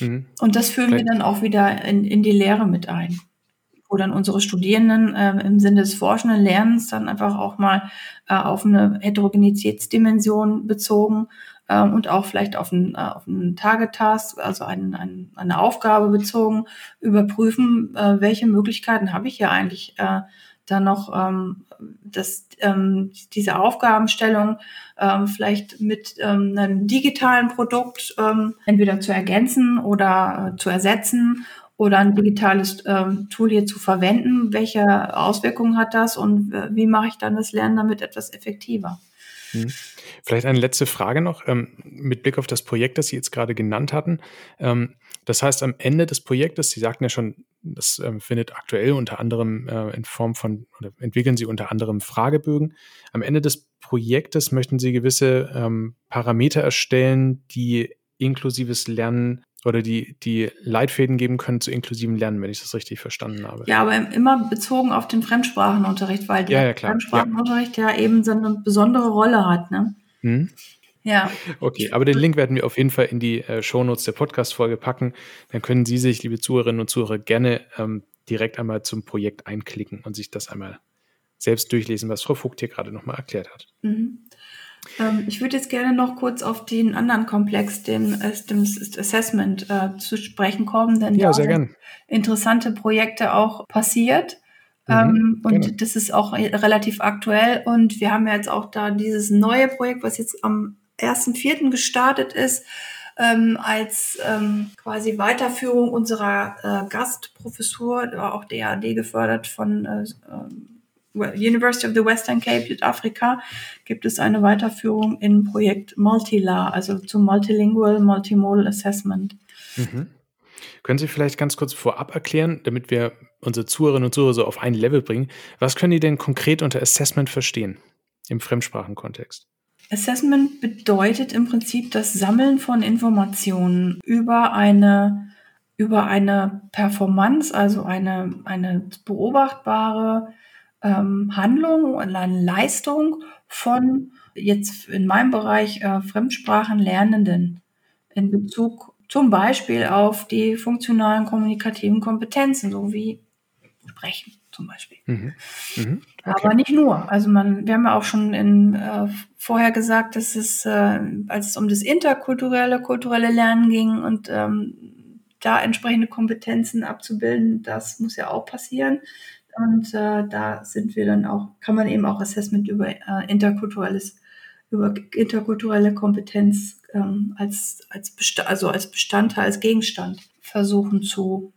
Mhm. Und das führen Vielleicht. wir dann auch wieder in, in die Lehre mit ein, wo dann unsere Studierenden äh, im Sinne des forschenden Lernens dann einfach auch mal äh, auf eine Heterogenitätsdimension bezogen äh, und auch vielleicht auf einen, äh, auf einen Target-Task, also ein, ein, eine Aufgabe bezogen, überprüfen, äh, welche Möglichkeiten habe ich hier eigentlich äh, dann noch ähm, das, ähm, diese Aufgabenstellung ähm, vielleicht mit ähm, einem digitalen Produkt ähm, entweder zu ergänzen oder äh, zu ersetzen oder ein digitales ähm, Tool hier zu verwenden? Welche Auswirkungen hat das und äh, wie mache ich dann das Lernen damit etwas effektiver? Hm. Vielleicht eine letzte Frage noch ähm, mit Blick auf das Projekt, das Sie jetzt gerade genannt hatten. Ähm, das heißt, am Ende des Projektes, Sie sagten ja schon, das ähm, findet aktuell unter anderem äh, in Form von, oder entwickeln Sie unter anderem Fragebögen. Am Ende des Projektes möchten Sie gewisse ähm, Parameter erstellen, die inklusives Lernen oder die, die Leitfäden geben können zu inklusivem Lernen, wenn ich das richtig verstanden habe. Ja, aber immer bezogen auf den Fremdsprachenunterricht, weil der ja, ja, Fremdsprachenunterricht ja. ja. eben so eine besondere Rolle hat. Ne? Hm. Ja. Okay, aber den Link werden wir auf jeden Fall in die äh, Shownotes der Podcast-Folge packen. Dann können Sie sich, liebe Zuhörerinnen und Zuhörer, gerne ähm, direkt einmal zum Projekt einklicken und sich das einmal selbst durchlesen, was Frau Vogt hier gerade nochmal erklärt hat. Mhm. Ähm, ich würde jetzt gerne noch kurz auf den anderen Komplex, dem, äh, dem Assessment, äh, zu sprechen kommen, denn ja, da sind gern. interessante Projekte auch passiert. Mhm, ähm, und gerne. das ist auch relativ aktuell. Und wir haben ja jetzt auch da dieses neue Projekt, was jetzt am 1.4. gestartet ist, ähm, als ähm, quasi Weiterführung unserer äh, Gastprofessur, auch DAD gefördert von äh, ähm, University of the Western Cape, Südafrika, gibt es eine Weiterführung im Projekt Multilar, also zum Multilingual Multimodal Assessment. Mhm. Können Sie vielleicht ganz kurz vorab erklären, damit wir unsere Zuhörerinnen und Zuhörer so auf ein Level bringen, was können die denn konkret unter Assessment verstehen im Fremdsprachenkontext? Assessment bedeutet im Prinzip das Sammeln von Informationen über eine, über eine Performance, also eine, eine beobachtbare ähm, Handlung und eine Leistung von jetzt in meinem Bereich äh, Fremdsprachenlernenden in Bezug zum Beispiel auf die funktionalen kommunikativen Kompetenzen, so wie Sprechen zum Beispiel. Mhm. Mhm. Okay. Aber nicht nur. Also man, wir haben ja auch schon in, äh, vorher gesagt, dass es, äh, als es um das interkulturelle, kulturelle Lernen ging und ähm, da entsprechende Kompetenzen abzubilden, das muss ja auch passieren. Und äh, da sind wir dann auch, kann man eben auch Assessment über äh, interkulturelles, über interkulturelle Kompetenz ähm, als, als, also als Bestandteil, als Gegenstand versuchen zu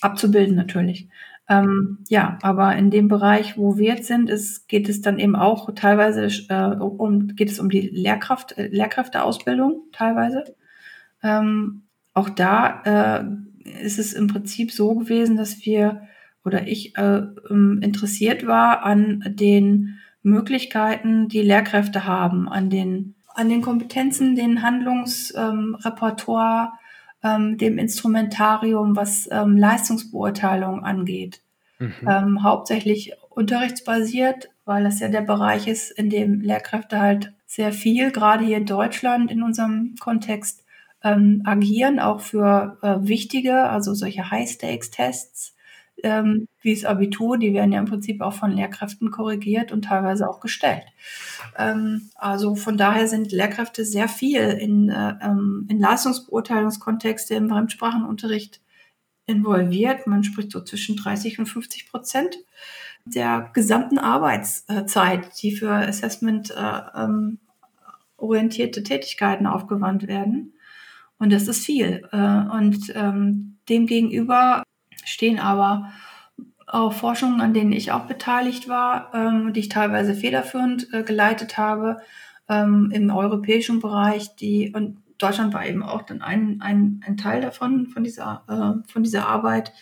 abzubilden natürlich. Ähm, ja, aber in dem Bereich, wo wir jetzt sind, ist, geht es dann eben auch teilweise äh, um, geht es um die Lehrkraft, äh, Lehrkräfteausbildung teilweise. Ähm, auch da äh, ist es im Prinzip so gewesen, dass wir oder ich äh, ähm, interessiert war an den Möglichkeiten, die Lehrkräfte haben, an den, an den Kompetenzen, den Handlungsrepertoire, ähm, ähm, dem Instrumentarium, was ähm, Leistungsbeurteilung angeht. Mhm. Ähm, hauptsächlich unterrichtsbasiert, weil das ja der Bereich ist, in dem Lehrkräfte halt sehr viel, gerade hier in Deutschland in unserem Kontext, ähm, agieren, auch für äh, wichtige, also solche High-Stakes-Tests ähm, wie das Abitur, die werden ja im Prinzip auch von Lehrkräften korrigiert und teilweise auch gestellt. Ähm, also von daher sind Lehrkräfte sehr viel in, äh, ähm, in Leistungsbeurteilungskontexte im Fremdsprachenunterricht involviert. Man spricht so zwischen 30 und 50 Prozent der gesamten Arbeitszeit, die für Assessment äh, ähm, orientierte Tätigkeiten aufgewandt werden. Und das ist viel. Äh, und ähm, demgegenüber stehen aber auch Forschungen, an denen ich auch beteiligt war, ähm, die ich teilweise federführend äh, geleitet habe ähm, im europäischen Bereich, die und Deutschland war eben auch dann ein, ein, ein Teil davon, von dieser, äh, von dieser Arbeit,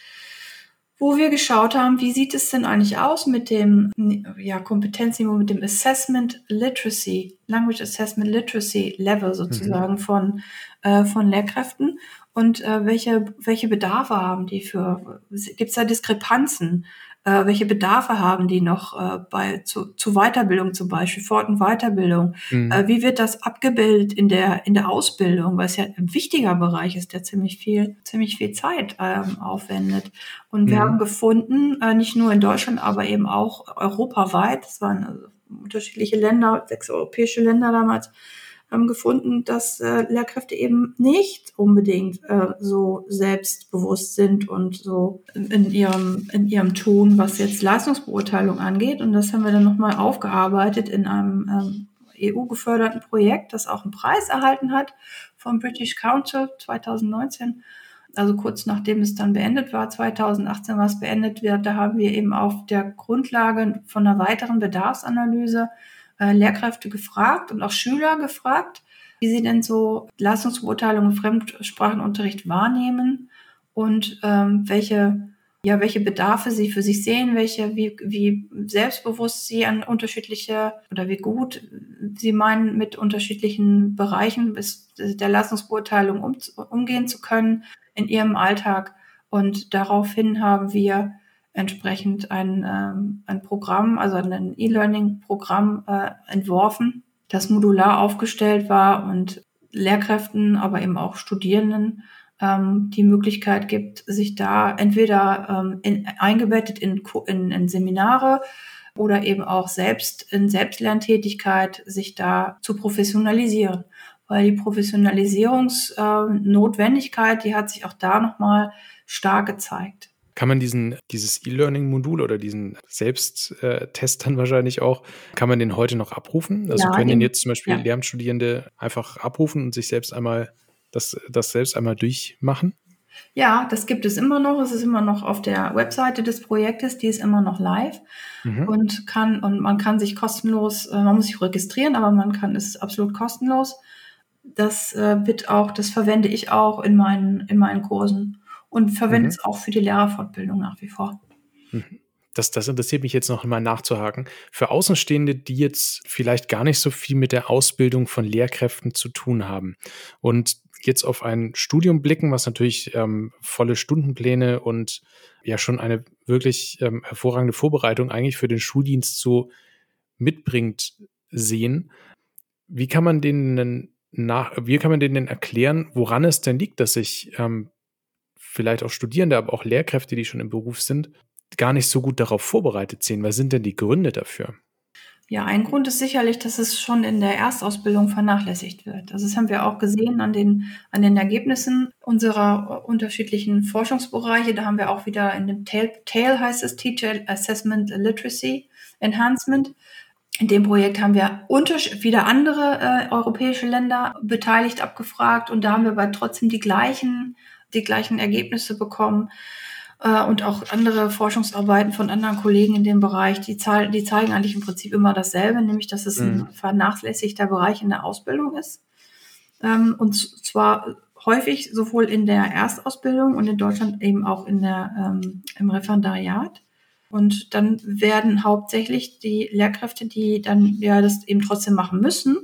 wo wir geschaut haben, wie sieht es denn eigentlich aus mit dem ja, Kompetenzniveau, mit dem Assessment Literacy, Language Assessment Literacy Level sozusagen mhm. von, äh, von Lehrkräften und äh, welche, welche Bedarfe haben die für, gibt es da Diskrepanzen? Äh, welche Bedarfe haben die noch äh, bei zu, zu Weiterbildung zum Beispiel, Fort- und Weiterbildung? Mhm. Äh, wie wird das abgebildet in der, in der Ausbildung, weil es ja ein wichtiger Bereich ist, der ziemlich viel, ziemlich viel Zeit ähm, aufwendet. Und wir mhm. haben gefunden, äh, nicht nur in Deutschland, aber eben auch europaweit, es waren also unterschiedliche Länder, sechs europäische Länder damals, ähm, gefunden, dass äh, Lehrkräfte eben nicht unbedingt äh, so selbstbewusst sind und so in ihrem, in ihrem Tun, was jetzt Leistungsbeurteilung angeht. Und das haben wir dann nochmal aufgearbeitet in einem ähm, EU-geförderten Projekt, das auch einen Preis erhalten hat vom British Council 2019 also kurz nachdem es dann beendet war, 2018 war es beendet wird, da haben wir eben auf der Grundlage von einer weiteren Bedarfsanalyse äh, Lehrkräfte gefragt und auch Schüler gefragt, wie sie denn so Leistungsbeurteilung im Fremdsprachenunterricht wahrnehmen und ähm, welche ja, welche Bedarfe sie für sich sehen, welche, wie, wie selbstbewusst sie an unterschiedliche oder wie gut sie meinen, mit unterschiedlichen Bereichen bis der Leistungsbeurteilung um, umgehen zu können in ihrem Alltag. Und daraufhin haben wir entsprechend ein, ähm, ein Programm, also ein E-Learning-Programm äh, entworfen, das modular aufgestellt war und Lehrkräften, aber eben auch Studierenden ähm, die Möglichkeit gibt, sich da entweder ähm, in, eingebettet in, in, in Seminare oder eben auch selbst in Selbstlerntätigkeit sich da zu professionalisieren. Weil die Professionalisierungsnotwendigkeit, äh, die hat sich auch da nochmal stark gezeigt. Kann man diesen, dieses E-Learning-Modul oder diesen Selbsttest dann wahrscheinlich auch, kann man den heute noch abrufen? Also ja, können den jetzt zum Beispiel ja. Lehramtsstudierende einfach abrufen und sich selbst einmal das, das selbst einmal durchmachen? Ja, das gibt es immer noch. Es ist immer noch auf der Webseite des Projektes, die ist immer noch live mhm. und kann und man kann sich kostenlos, äh, man muss sich registrieren, aber man kann es absolut kostenlos. Das äh, wird auch, das verwende ich auch in meinen in meinen Kursen und verwende mhm. es auch für die Lehrerfortbildung nach wie vor. Mhm. Das, das interessiert mich jetzt noch einmal nachzuhaken. Für Außenstehende, die jetzt vielleicht gar nicht so viel mit der Ausbildung von Lehrkräften zu tun haben und jetzt auf ein Studium blicken, was natürlich ähm, volle Stundenpläne und ja schon eine wirklich ähm, hervorragende Vorbereitung eigentlich für den Schuldienst so mitbringt, sehen. Wie kann man denen nach, wie kann man denen denn erklären, woran es denn liegt, dass sich ähm, vielleicht auch Studierende, aber auch Lehrkräfte, die schon im Beruf sind, gar nicht so gut darauf vorbereitet sehen? Was sind denn die Gründe dafür? Ja, ein Grund ist sicherlich, dass es schon in der Erstausbildung vernachlässigt wird. Also das haben wir auch gesehen an den, an den Ergebnissen unserer unterschiedlichen Forschungsbereiche. Da haben wir auch wieder in dem TAIL, TAIL heißt es, Teacher Assessment Literacy Enhancement. In dem Projekt haben wir wieder andere äh, europäische Länder beteiligt, abgefragt und da haben wir aber trotzdem die gleichen, die gleichen Ergebnisse bekommen äh, und auch andere Forschungsarbeiten von anderen Kollegen in dem Bereich, die, die zeigen eigentlich im Prinzip immer dasselbe, nämlich dass es mhm. ein vernachlässigter Bereich in der Ausbildung ist. Ähm, und zwar häufig sowohl in der Erstausbildung und in Deutschland eben auch in der, ähm, im Referendariat. Und dann werden hauptsächlich die Lehrkräfte, die dann ja das eben trotzdem machen müssen,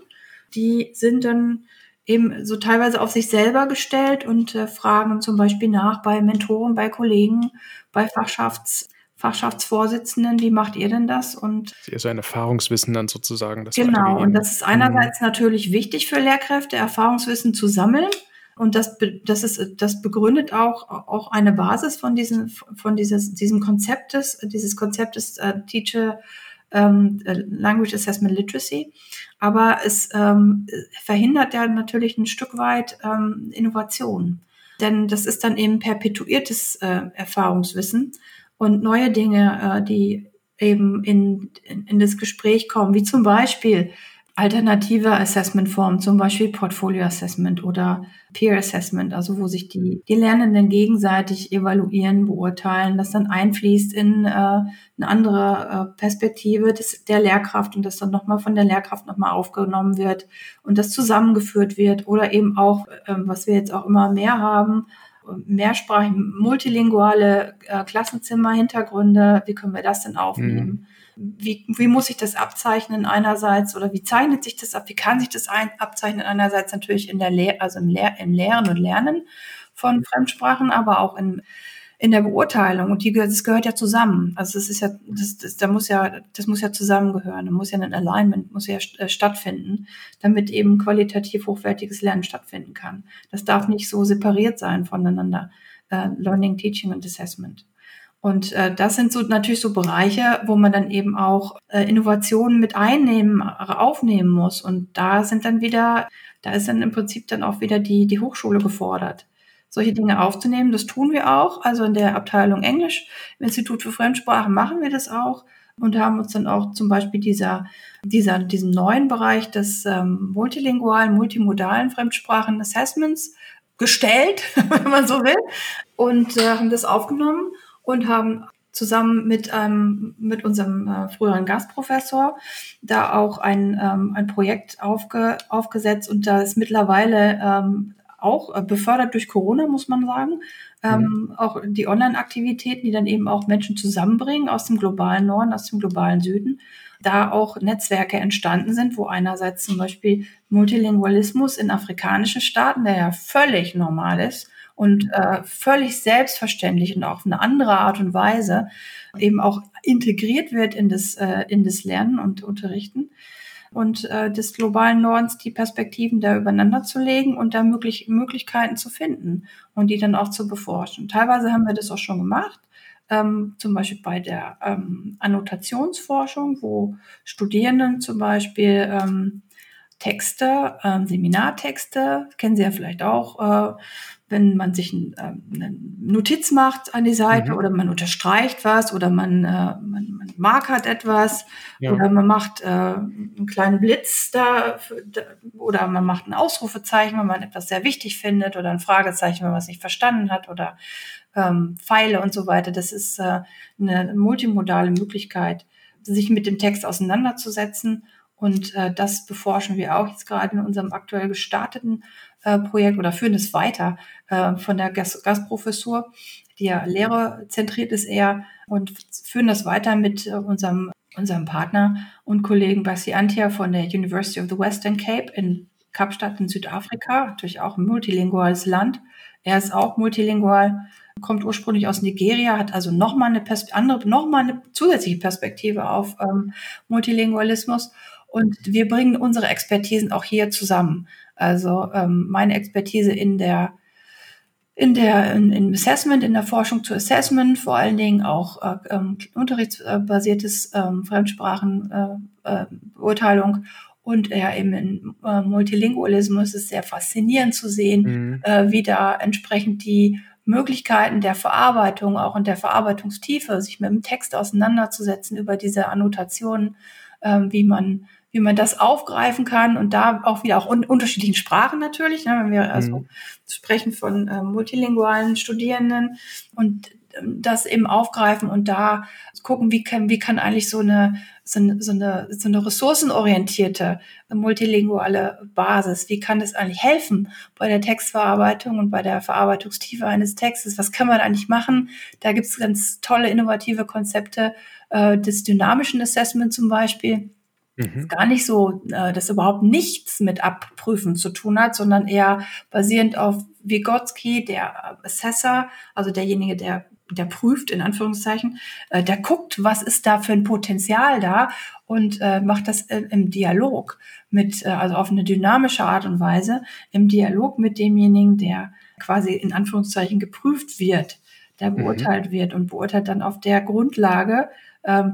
die sind dann eben so teilweise auf sich selber gestellt und äh, fragen zum Beispiel nach bei Mentoren, bei Kollegen, bei Fachschafts Fachschaftsvorsitzenden, wie macht ihr denn das? Und so ein Erfahrungswissen dann sozusagen. Das genau, und das ist einerseits mhm. natürlich wichtig für Lehrkräfte, Erfahrungswissen zu sammeln. Und das, das, ist, das begründet auch, auch eine Basis von, diesem, von dieses, diesem Konzeptes, dieses Konzeptes äh, Teacher ähm, äh, Language Assessment Literacy. Aber es ähm, verhindert ja natürlich ein Stück weit ähm, Innovation. Denn das ist dann eben perpetuiertes äh, Erfahrungswissen und neue Dinge, äh, die eben in, in, in das Gespräch kommen, wie zum Beispiel alternative Assessment-Formen, zum Beispiel Portfolio Assessment oder Peer Assessment, also wo sich die, die Lernenden gegenseitig evaluieren, beurteilen, das dann einfließt in äh, eine andere äh, Perspektive des, der Lehrkraft und das dann nochmal von der Lehrkraft nochmal aufgenommen wird und das zusammengeführt wird oder eben auch, äh, was wir jetzt auch immer mehr haben, mehrsprachig, multilinguale äh, Klassenzimmer, Hintergründe, wie können wir das denn aufnehmen? Mhm wie, wie muss ich das abzeichnen einerseits oder wie zeichnet sich das ab? Wie kann sich das ein, abzeichnen einerseits natürlich in der Lehr also im, Lehr im Lehren und Lernen von Fremdsprachen, aber auch in, in der Beurteilung. Und die, das gehört ja zusammen. Also das ist ja, das, das, da muss ja, das muss ja zusammengehören. Da muss ja ein Alignment, muss ja äh, stattfinden, damit eben qualitativ hochwertiges Lernen stattfinden kann. Das darf nicht so separiert sein voneinander. Uh, Learning, Teaching und Assessment. Und äh, das sind so natürlich so Bereiche, wo man dann eben auch äh, Innovationen mit einnehmen, aufnehmen muss. Und da sind dann wieder, da ist dann im Prinzip dann auch wieder die, die Hochschule gefordert, solche Dinge aufzunehmen. Das tun wir auch. Also in der Abteilung Englisch im Institut für Fremdsprachen machen wir das auch und haben uns dann auch zum Beispiel dieser, dieser, diesem neuen Bereich des ähm, multilingualen, multimodalen Fremdsprachen Assessments gestellt, wenn man so will, und äh, haben das aufgenommen und haben zusammen mit, ähm, mit unserem äh, früheren Gastprofessor da auch ein, ähm, ein Projekt aufge, aufgesetzt und da ist mittlerweile ähm, auch äh, befördert durch Corona, muss man sagen. Ähm, mhm. Auch die Online-Aktivitäten, die dann eben auch Menschen zusammenbringen aus dem globalen Norden, aus dem globalen Süden, da auch Netzwerke entstanden sind, wo einerseits zum Beispiel Multilingualismus in afrikanischen Staaten, der ja völlig normal ist, und äh, völlig selbstverständlich und auf eine andere Art und Weise eben auch integriert wird in das, äh, in das Lernen und Unterrichten und äh, des globalen Nordens die Perspektiven da übereinander zu legen und da möglich, Möglichkeiten zu finden und die dann auch zu beforschen. Teilweise haben wir das auch schon gemacht. Ähm, zum Beispiel bei der ähm, Annotationsforschung, wo Studierenden zum Beispiel ähm, Texte, ähm, Seminartexte, kennen Sie ja vielleicht auch, äh, wenn man sich ein, äh, eine Notiz macht an die Seite mhm. oder man unterstreicht was oder man, äh, man, man markert etwas ja. oder man macht äh, einen kleinen Blitz da, da oder man macht ein Ausrufezeichen, wenn man etwas sehr wichtig findet oder ein Fragezeichen, wenn man es nicht verstanden hat oder ähm, Pfeile und so weiter. Das ist äh, eine multimodale Möglichkeit, sich mit dem Text auseinanderzusetzen und äh, das beforschen wir auch jetzt gerade in unserem aktuell gestarteten äh, Projekt oder führen es weiter äh, von der Gast Gastprofessur, die ja lehrerzentriert ist eher und führen das weiter mit äh, unserem, unserem Partner und Kollegen Basi Antia von der University of the Western Cape in Kapstadt in Südafrika, natürlich auch ein multilinguales Land. Er ist auch multilingual, kommt ursprünglich aus Nigeria, hat also nochmal eine Pers andere, nochmal eine zusätzliche Perspektive auf ähm, Multilingualismus und wir bringen unsere Expertisen auch hier zusammen. Also ähm, meine Expertise in der in der in, in Assessment, in der Forschung zu Assessment, vor allen Dingen auch äh, ähm, unterrichtsbasiertes ähm, Fremdsprachenbeurteilung äh, äh, und ja eben in äh, Multilingualismus ist sehr faszinierend zu sehen, mhm. äh, wie da entsprechend die Möglichkeiten der Verarbeitung, auch in der Verarbeitungstiefe, sich mit dem Text auseinanderzusetzen über diese Annotationen, äh, wie man wie man das aufgreifen kann und da auch wieder auch in unterschiedlichen Sprachen natürlich, ne, wenn wir also mhm. sprechen von äh, multilingualen Studierenden und ähm, das eben aufgreifen und da gucken, wie kann, wie kann eigentlich so eine, so eine, so eine, so eine ressourcenorientierte, multilinguale Basis, wie kann das eigentlich helfen bei der Textverarbeitung und bei der Verarbeitungstiefe eines Textes? Was kann man eigentlich machen? Da gibt es ganz tolle, innovative Konzepte äh, des dynamischen Assessment zum Beispiel Mhm. Gar nicht so, äh, dass überhaupt nichts mit Abprüfen zu tun hat, sondern eher basierend auf Vygotsky, der Assessor, also derjenige, der der prüft, in Anführungszeichen, äh, der guckt, was ist da für ein Potenzial da und äh, macht das äh, im Dialog mit, äh, also auf eine dynamische Art und Weise, im Dialog mit demjenigen, der quasi in Anführungszeichen geprüft wird, der mhm. beurteilt mhm. wird und beurteilt dann auf der Grundlage,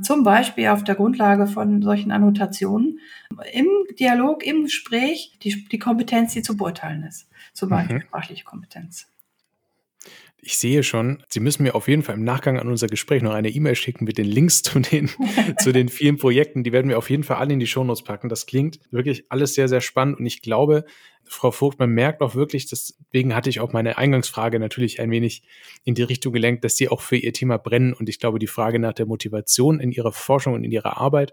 zum Beispiel auf der Grundlage von solchen Annotationen im Dialog, im Gespräch die, die Kompetenz, die zu beurteilen ist. Zum Beispiel mhm. sprachliche Kompetenz. Ich sehe schon, Sie müssen mir auf jeden Fall im Nachgang an unser Gespräch noch eine E-Mail schicken mit den Links zu den, zu den vielen Projekten. Die werden wir auf jeden Fall alle in die Shownotes packen. Das klingt wirklich alles sehr, sehr spannend. Und ich glaube, Frau Vogt, man merkt auch wirklich, deswegen hatte ich auch meine Eingangsfrage natürlich ein wenig in die Richtung gelenkt, dass Sie auch für Ihr Thema brennen. Und ich glaube, die Frage nach der Motivation in Ihrer Forschung und in Ihrer Arbeit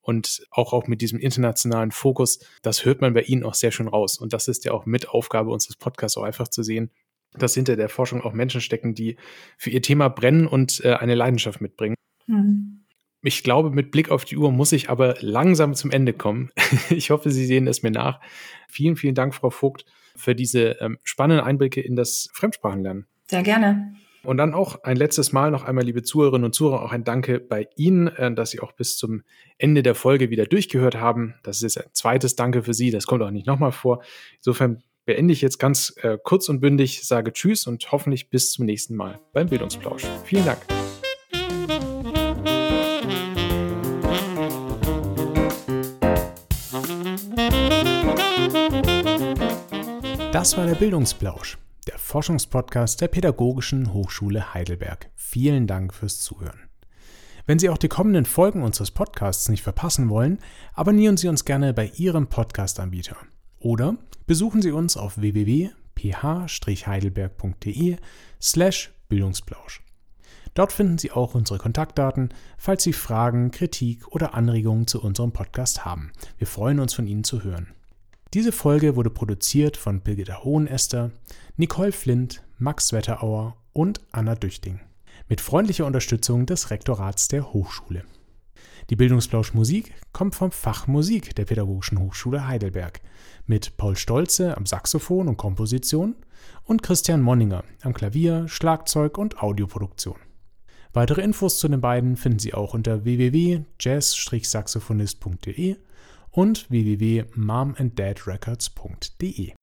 und auch, auch mit diesem internationalen Fokus, das hört man bei Ihnen auch sehr schön raus. Und das ist ja auch mit Aufgabe unseres Podcasts auch einfach zu sehen, dass hinter der Forschung auch Menschen stecken, die für ihr Thema brennen und äh, eine Leidenschaft mitbringen. Mhm. Ich glaube, mit Blick auf die Uhr muss ich aber langsam zum Ende kommen. ich hoffe, Sie sehen es mir nach. Vielen, vielen Dank, Frau Vogt, für diese ähm, spannenden Einblicke in das Fremdsprachenlernen. Sehr gerne. Und dann auch ein letztes Mal noch einmal, liebe Zuhörerinnen und Zuhörer, auch ein Danke bei Ihnen, äh, dass Sie auch bis zum Ende der Folge wieder durchgehört haben. Das ist ein zweites Danke für Sie. Das kommt auch nicht nochmal vor. Insofern beende ich jetzt ganz äh, kurz und bündig, sage Tschüss und hoffentlich bis zum nächsten Mal beim Bildungsplausch. Vielen Dank. Das war der Bildungsplausch, der Forschungspodcast der Pädagogischen Hochschule Heidelberg. Vielen Dank fürs Zuhören. Wenn Sie auch die kommenden Folgen unseres Podcasts nicht verpassen wollen, abonnieren Sie uns gerne bei Ihrem Podcast-Anbieter. Oder besuchen Sie uns auf www.ph-heidelberg.de. ph-heidelberg.de slash Bildungsplausch. Dort finden Sie auch unsere Kontaktdaten, falls Sie Fragen, Kritik oder Anregungen zu unserem Podcast haben. Wir freuen uns von Ihnen zu hören. Diese Folge wurde produziert von Birgitta Hohenester, Nicole Flint, Max Wetterauer und Anna Düchting. Mit freundlicher Unterstützung des Rektorats der Hochschule. Die Bildungsplausch Musik kommt vom Fach Musik der Pädagogischen Hochschule Heidelberg mit Paul Stolze am Saxophon und Komposition und Christian Monninger am Klavier, Schlagzeug und Audioproduktion. Weitere Infos zu den beiden finden Sie auch unter www.jazz-saxophonist.de und www.momandadrecords.de.